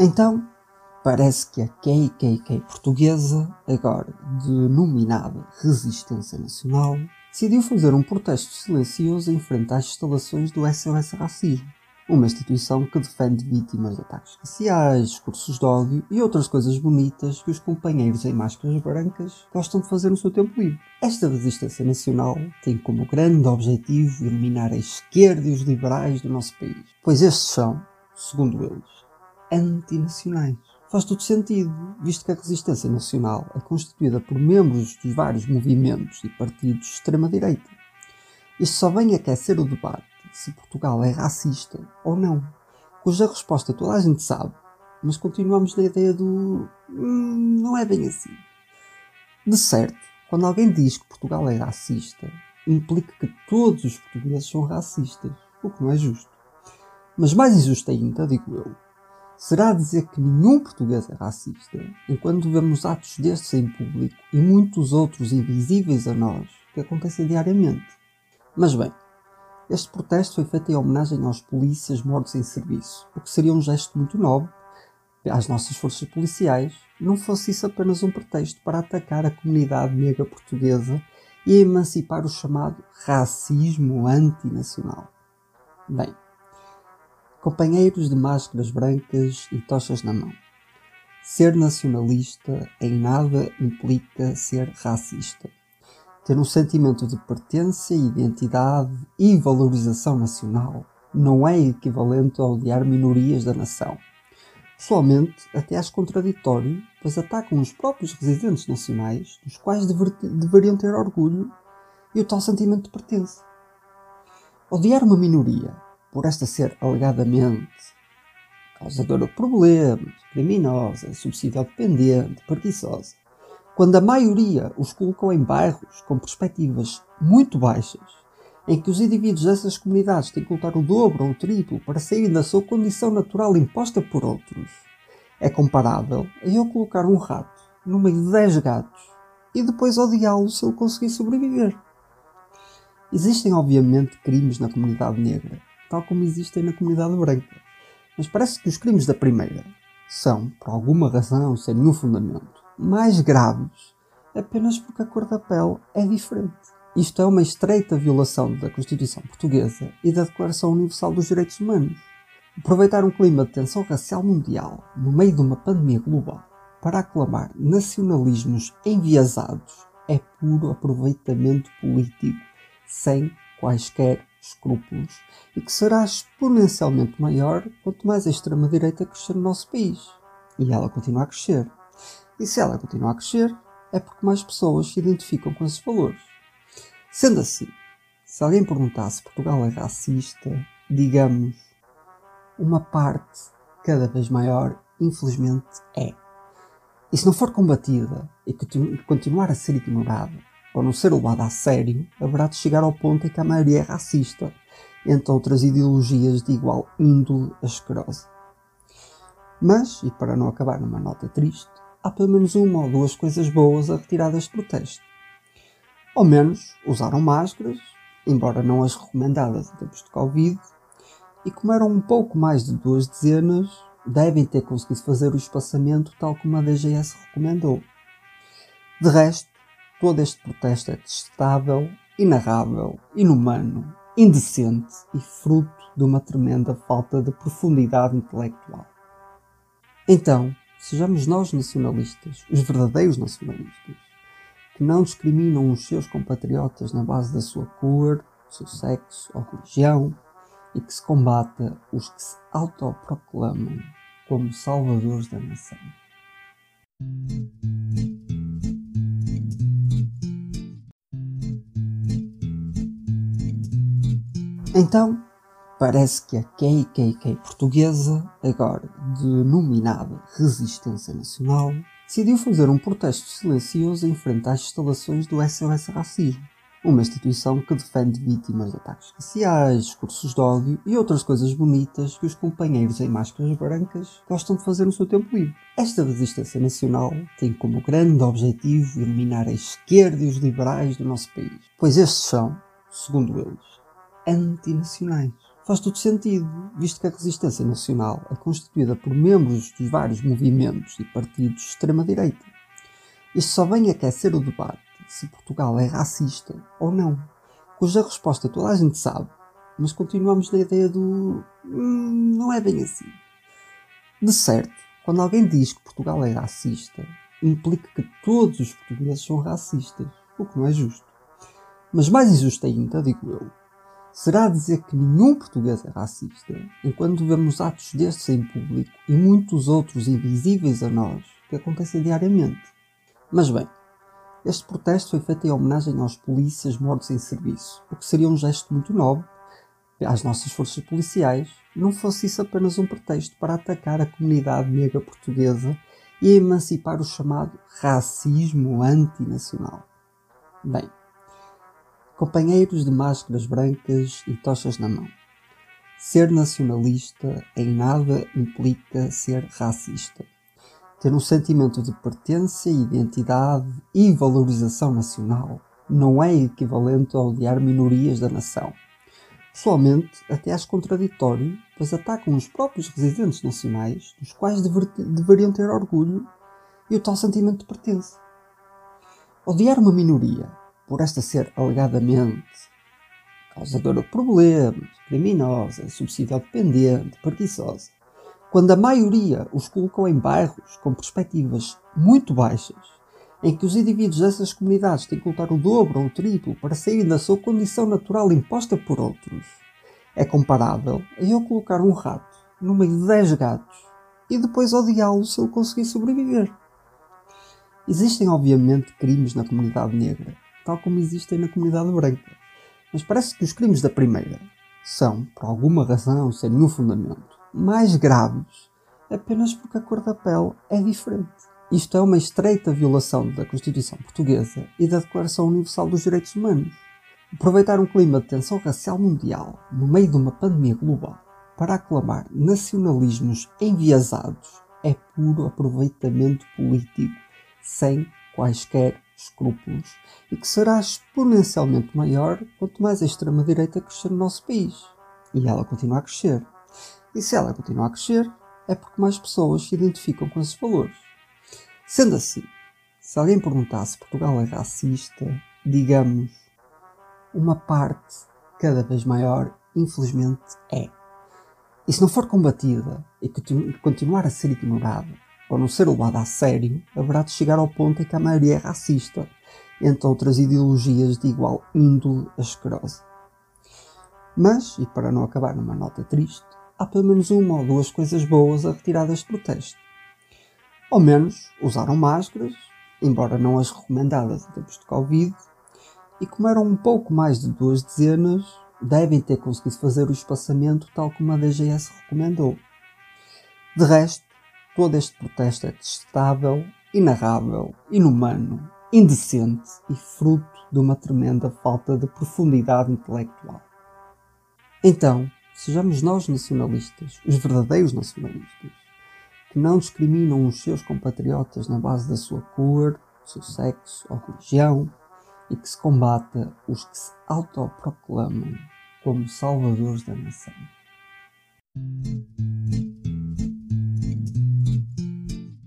Então, parece que a KKK portuguesa, agora denominada Resistência Nacional, decidiu fazer um protesto silencioso em frente às instalações do SOS Racismo, uma instituição que defende vítimas de ataques raciais, discursos de ódio e outras coisas bonitas que os companheiros em máscaras brancas gostam de fazer no seu tempo livre. Esta resistência nacional tem como grande objetivo eliminar a esquerda e os liberais do nosso país, pois estes são, segundo eles, antinacionais. Faz todo sentido, visto que a resistência nacional é constituída por membros dos vários movimentos e partidos de extrema-direita. Isto só vem aquecer o debate se Portugal é racista ou não, cuja resposta toda a gente sabe, mas continuamos na ideia do hum, não é bem assim. De certo, quando alguém diz que Portugal é racista, implica que todos os portugueses são racistas, o que não é justo. Mas mais injusto ainda, digo eu, será dizer que nenhum português é racista, enquanto vemos atos destes em público e muitos outros invisíveis a nós que acontecem diariamente. Mas bem, este protesto foi feito em homenagem aos polícias mortos em serviço, o que seria um gesto muito nobre às nossas forças policiais, não fosse isso apenas um pretexto para atacar a comunidade negra portuguesa e emancipar o chamado racismo antinacional. Bem, companheiros de máscaras brancas e tochas na mão. Ser nacionalista em nada implica ser racista ter um sentimento de pertença, identidade e valorização nacional não é equivalente a odiar minorias da nação. Pessoalmente, até acho contraditório, pois atacam os próprios residentes nacionais, dos quais dever, deveriam ter orgulho e o tal sentimento de pertença. Odiar uma minoria, por esta ser alegadamente causadora de problemas, criminosa, subsídio dependente, preguiçosa, quando a maioria os colocou em bairros com perspectivas muito baixas, em que os indivíduos dessas comunidades têm que lutar o dobro ou o triplo para saírem da sua condição natural imposta por outros, é comparável a eu colocar um rato no meio de 10 gatos e depois odiá-lo se ele conseguir sobreviver. Existem, obviamente, crimes na comunidade negra, tal como existem na comunidade branca, mas parece que os crimes da primeira são, por alguma razão, sem nenhum fundamento, mais graves apenas porque a cor da pele é diferente. Isto é uma estreita violação da Constituição Portuguesa e da Declaração Universal dos Direitos Humanos. Aproveitar um clima de tensão racial mundial no meio de uma pandemia global para aclamar nacionalismos enviesados é puro aproveitamento político sem quaisquer escrúpulos e que será exponencialmente maior quanto mais a extrema-direita crescer no nosso país. E ela continua a crescer. E se ela continua a crescer, é porque mais pessoas se identificam com esses valores. Sendo assim, se alguém perguntasse se Portugal é racista, digamos, uma parte cada vez maior, infelizmente, é. E se não for combatida e continuar a ser ignorada ou não ser levada a sério, haverá de chegar ao ponto em que a maioria é racista, entre outras ideologias de igual índole asquerosa. Mas, e para não acabar numa nota triste, há pelo menos uma ou duas coisas boas a retirar deste protesto. Ao menos usaram máscaras, embora não as recomendadas em tempos de Covid, e como eram um pouco mais de duas dezenas, devem ter conseguido fazer o espaçamento tal como a DGS recomendou. De resto, todo este protesto é detestável, inarrável, inumano, indecente e fruto de uma tremenda falta de profundidade intelectual. Então, Sejamos nós nacionalistas, os verdadeiros nacionalistas, que não discriminam os seus compatriotas na base da sua cor, do seu sexo ou religião e que se combata os que se autoproclamam como salvadores da nação. Então, Parece que a KKK portuguesa, agora denominada Resistência Nacional, decidiu fazer um protesto silencioso em frente às instalações do SOS Racismo, uma instituição que defende vítimas de ataques raciais, discursos de ódio e outras coisas bonitas que os companheiros em máscaras brancas gostam de fazer no seu tempo livre. Esta resistência nacional tem como grande objetivo eliminar a esquerda e os liberais do nosso país, pois estes são, segundo eles, antinacionais. Faz todo sentido, visto que a resistência nacional é constituída por membros dos vários movimentos e partidos de extrema-direita. Isto só vem aquecer o debate se Portugal é racista ou não, cuja resposta toda a gente sabe, mas continuamos na ideia do. Hum, não é bem assim. De certo, quando alguém diz que Portugal é racista, implica que todos os portugueses são racistas, o que não é justo. Mas mais injusto ainda, digo eu, será dizer que nenhum português é racista, enquanto vemos atos destes em público e muitos outros invisíveis a nós que acontecem diariamente. Mas bem, este protesto foi feito em homenagem aos polícias mortos em serviço, o que seria um gesto muito nobre às nossas forças policiais, não fosse isso apenas um pretexto para atacar a comunidade negra portuguesa e emancipar o chamado racismo antinacional. Bem, companheiros de máscaras brancas e tochas na mão. Ser nacionalista em nada implica ser racista. Ter um sentimento de pertença, identidade e valorização nacional não é equivalente a odiar minorias da nação. Pessoalmente, até acho contraditório, pois atacam os próprios residentes nacionais, dos quais dever, deveriam ter orgulho e o tal sentimento de pertença. Odiar uma minoria, por esta ser alegadamente causadora de problemas, criminosa, subsídio dependente, preguiçosa, quando a maioria os colocou em bairros com perspectivas muito baixas, em que os indivíduos dessas comunidades têm que lutar o dobro ou o triplo para saírem da sua condição natural imposta por outros, é comparável a eu colocar um rato no meio de 10 gatos e depois odiá-lo se ele conseguir sobreviver. Existem, obviamente, crimes na comunidade negra, tal como existem na comunidade branca, mas parece que os crimes da primeira são, por alguma razão, sem nenhum fundamento, mais graves apenas porque a cor da pele é diferente. Isto é uma estreita violação da Constituição Portuguesa e da Declaração Universal dos Direitos Humanos. Aproveitar um clima de tensão racial mundial no meio de uma pandemia global para aclamar nacionalismos enviesados é puro aproveitamento político sem quaisquer escrúpulos e que será exponencialmente maior quanto mais a extrema-direita crescer no nosso país. E ela continua a crescer. E se ela continuar a crescer, é porque mais pessoas se identificam com esses valores. Sendo assim, se alguém perguntasse se Portugal é racista, digamos, uma parte cada vez maior, infelizmente, é. E se não for combatida e continuar a ser ignorada, ou não ser levada a sério, haverá de chegar ao ponto em que a maioria é racista, entre outras ideologias de igual índole asquerosa. Mas, e para não acabar numa nota triste, há pelo menos uma ou duas coisas boas a retirar deste protesto. Ao menos usaram máscaras, embora não as recomendadas em tempos de Covid, e como eram um pouco mais de duas dezenas, devem ter conseguido fazer o espaçamento tal como a DGS recomendou. De resto, todo este protesto é detestável, inarrável, inumano, indecente e fruto de uma tremenda falta de profundidade intelectual. Então, Sejamos nós nacionalistas, os verdadeiros nacionalistas, que não discriminam os seus compatriotas na base da sua cor, seu sexo ou religião e que se combata os que se autoproclamam como salvadores da nação.